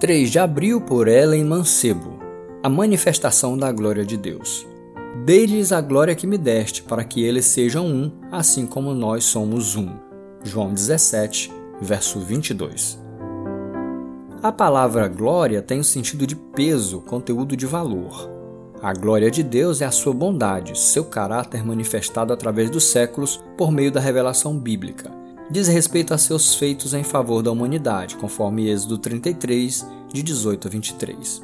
3 de abril por Ellen Mancebo. A manifestação da glória de Deus. Dei-lhes a glória que me deste, para que eles sejam um, assim como nós somos um. João 17, verso 22. A palavra glória tem o sentido de peso, conteúdo de valor. A glória de Deus é a sua bondade, seu caráter manifestado através dos séculos por meio da revelação bíblica diz respeito a seus feitos em favor da humanidade, conforme Êxodo 33, de 18 a 23.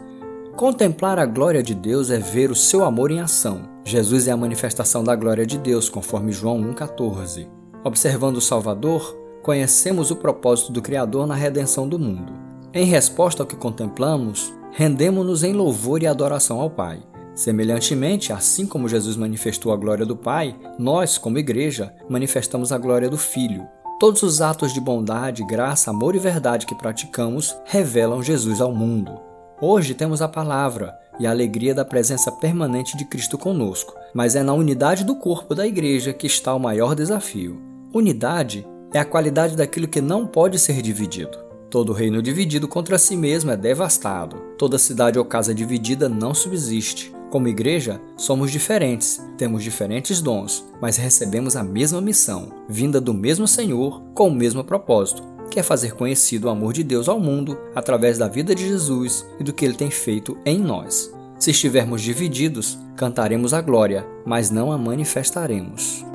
Contemplar a glória de Deus é ver o seu amor em ação. Jesus é a manifestação da glória de Deus, conforme João 1,14. Observando o Salvador, conhecemos o propósito do Criador na redenção do mundo. Em resposta ao que contemplamos, rendemos-nos em louvor e adoração ao Pai. Semelhantemente, assim como Jesus manifestou a glória do Pai, nós, como igreja, manifestamos a glória do Filho, Todos os atos de bondade, graça, amor e verdade que praticamos revelam Jesus ao mundo. Hoje temos a palavra e a alegria da presença permanente de Cristo conosco, mas é na unidade do corpo da igreja que está o maior desafio. Unidade é a qualidade daquilo que não pode ser dividido. Todo reino dividido contra si mesmo é devastado. Toda cidade ou casa dividida não subsiste. Como igreja, somos diferentes, temos diferentes dons, mas recebemos a mesma missão, vinda do mesmo Senhor, com o mesmo propósito, que é fazer conhecido o amor de Deus ao mundo através da vida de Jesus e do que ele tem feito em nós. Se estivermos divididos, cantaremos a glória, mas não a manifestaremos.